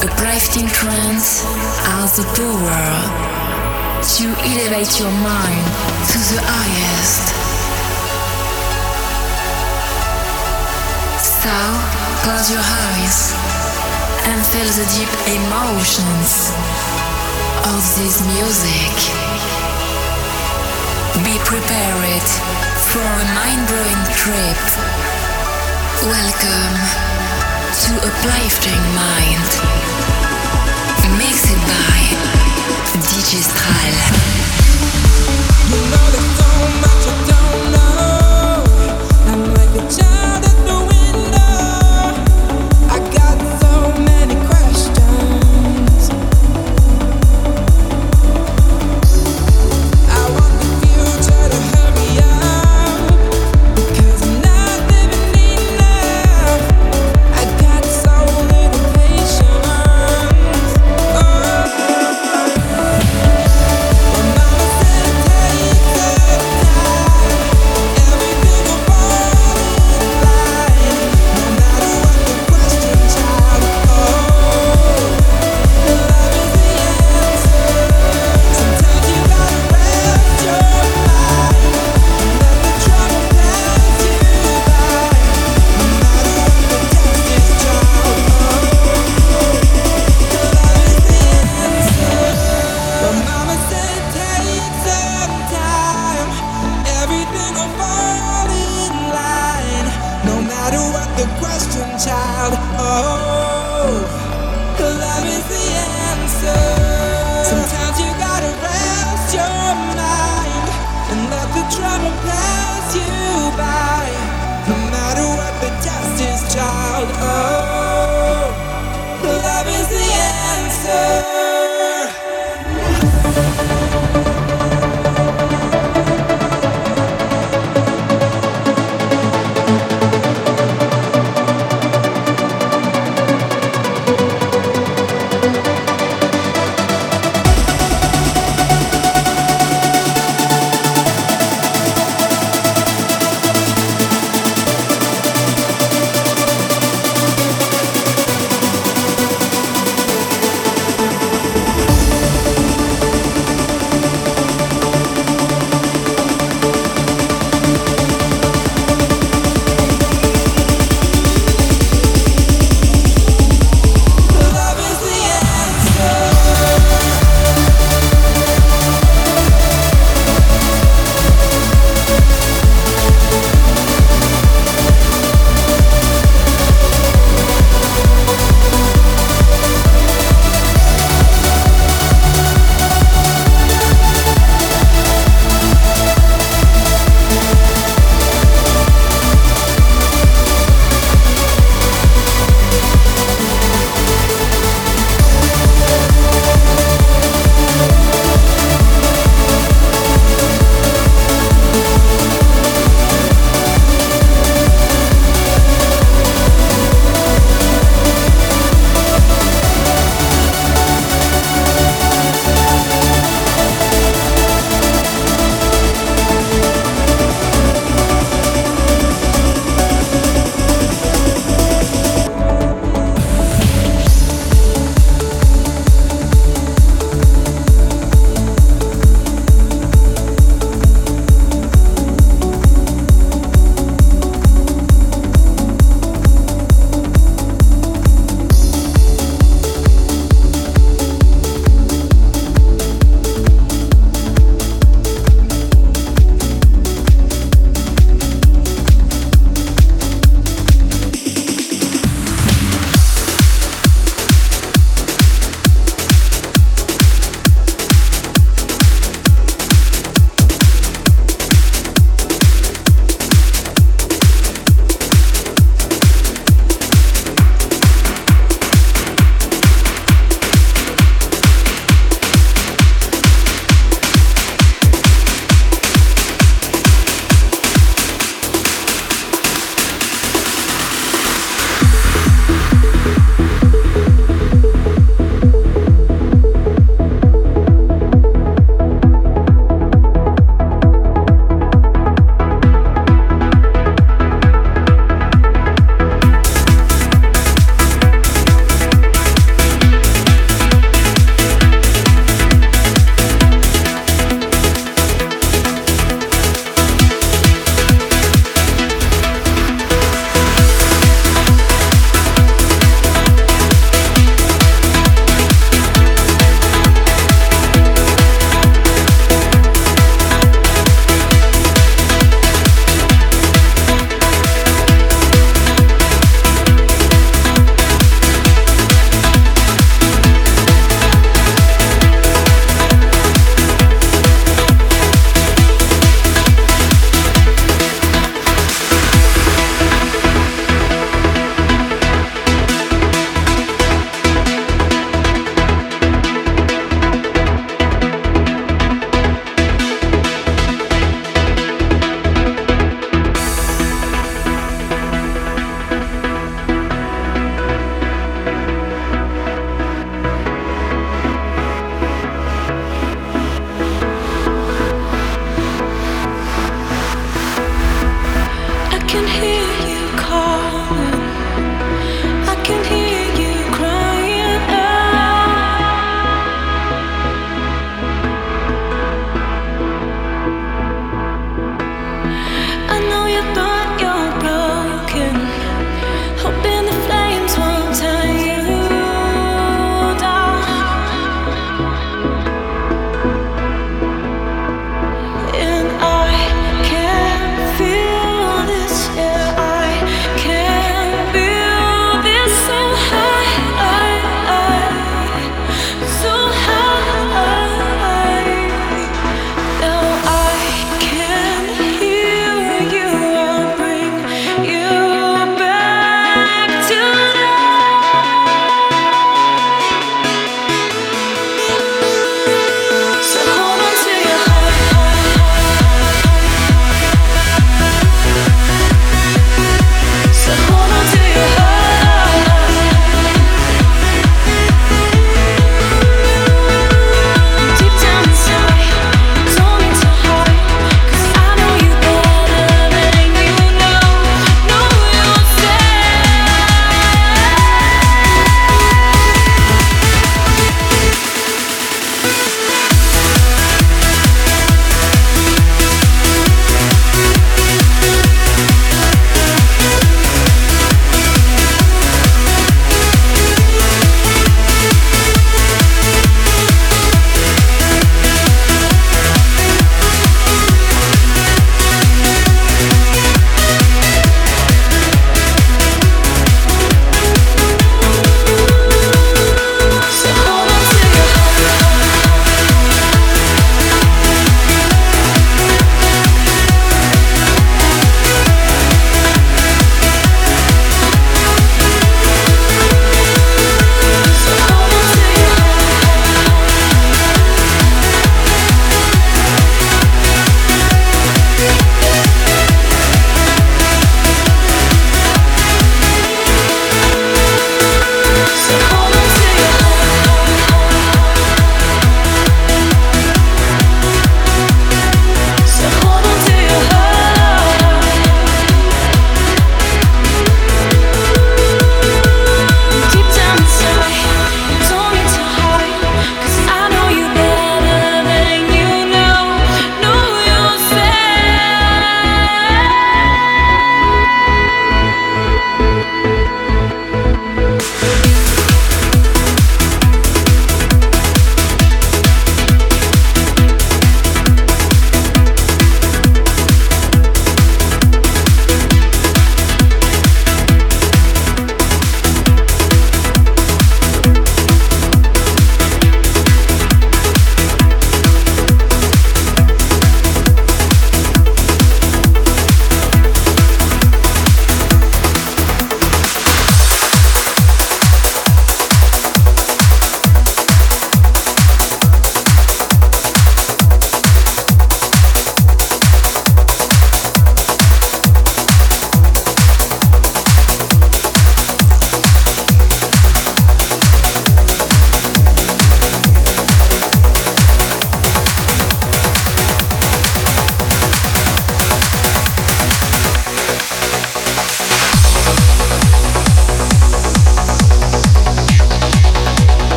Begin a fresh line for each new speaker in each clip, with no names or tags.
Uplifting trance has the power to elevate your mind to the highest. So, close your eyes and feel the deep emotions of this music. Be prepared for a mind-blowing trip. Welcome to Uplifting Mind. Mixed by DJ Stral.
You know there's so much I don't know. I'm like a child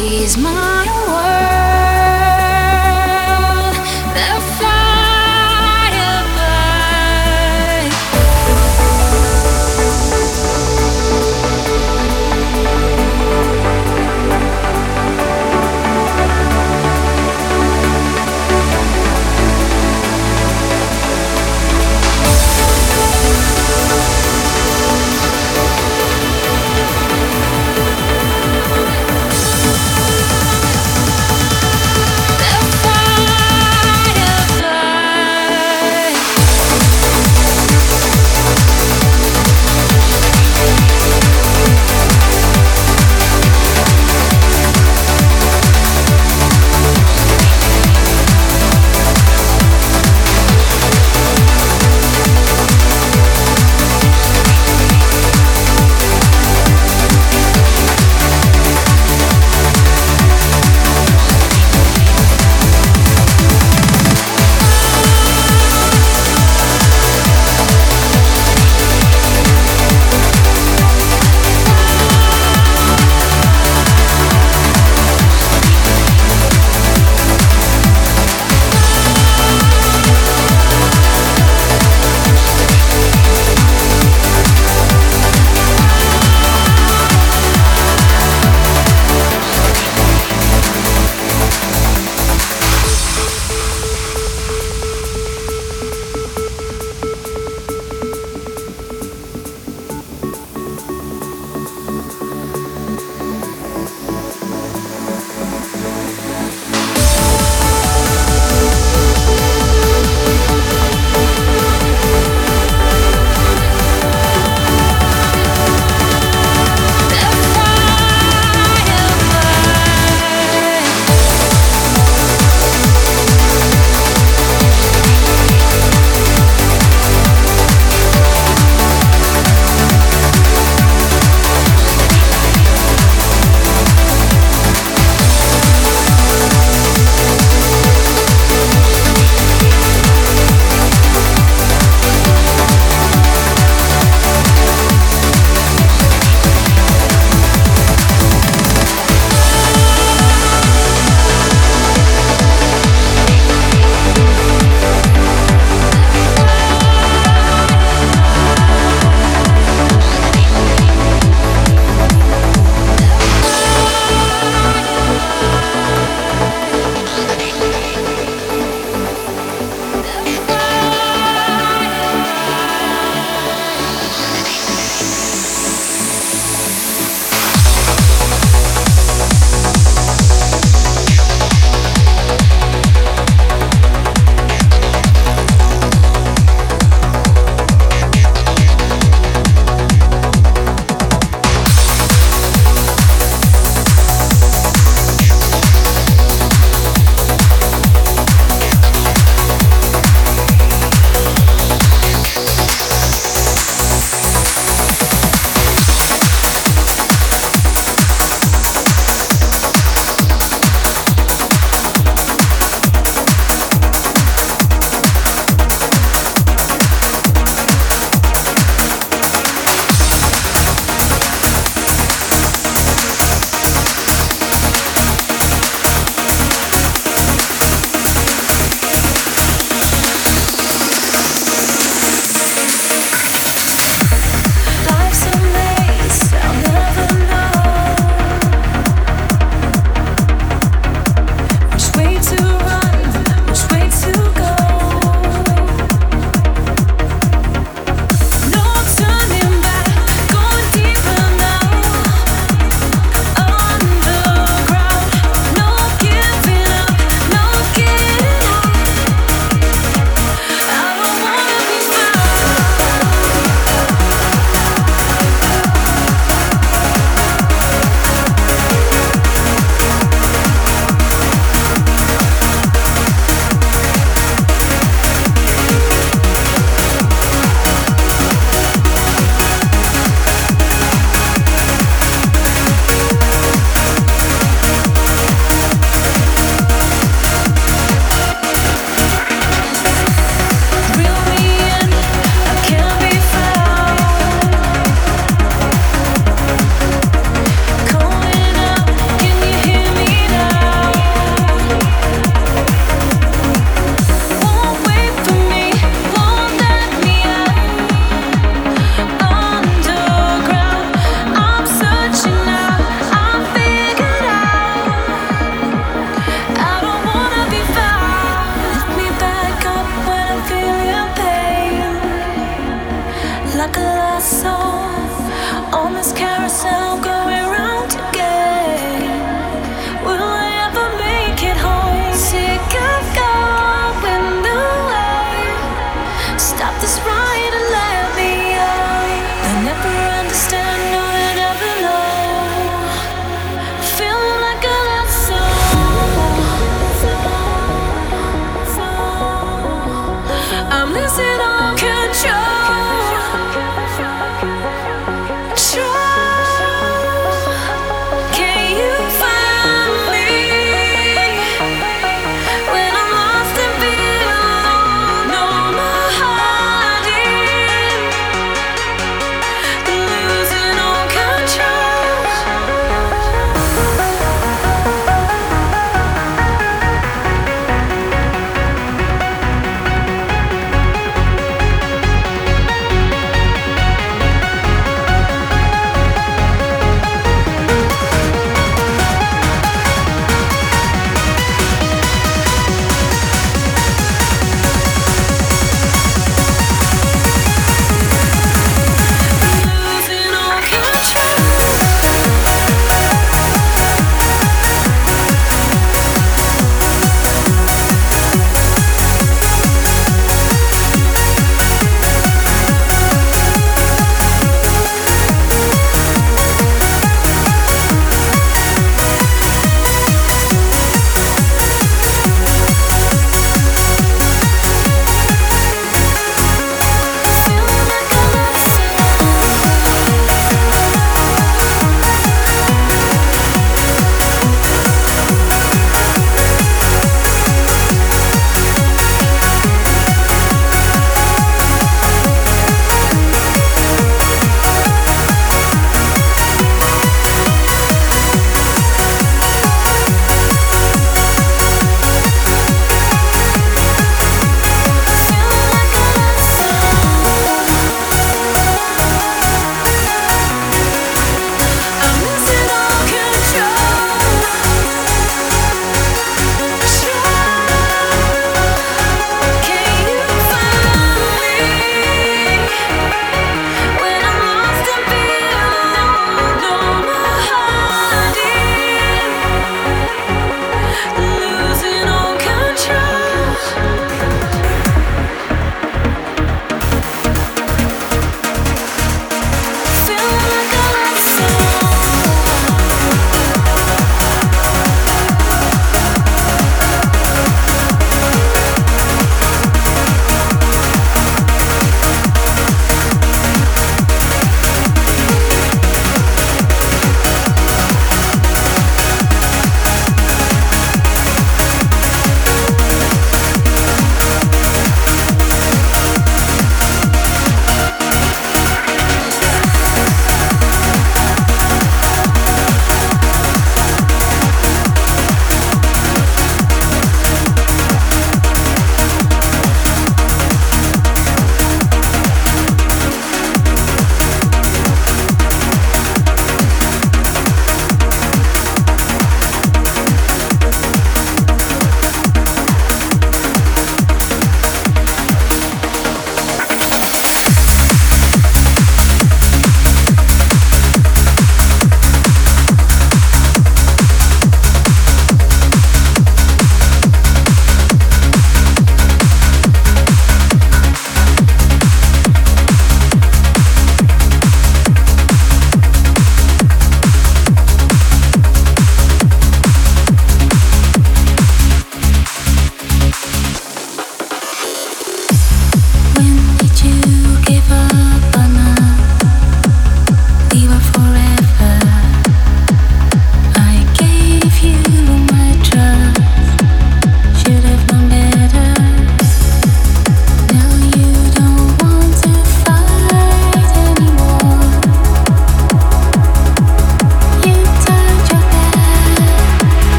She's my world.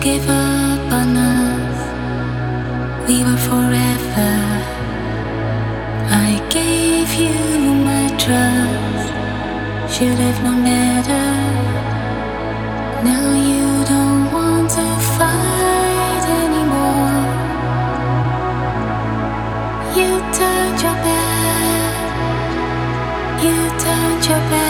Gave up on us. We were forever. I gave you my trust. Should have known better. Now you don't want to fight anymore. You turned your back. You turned your back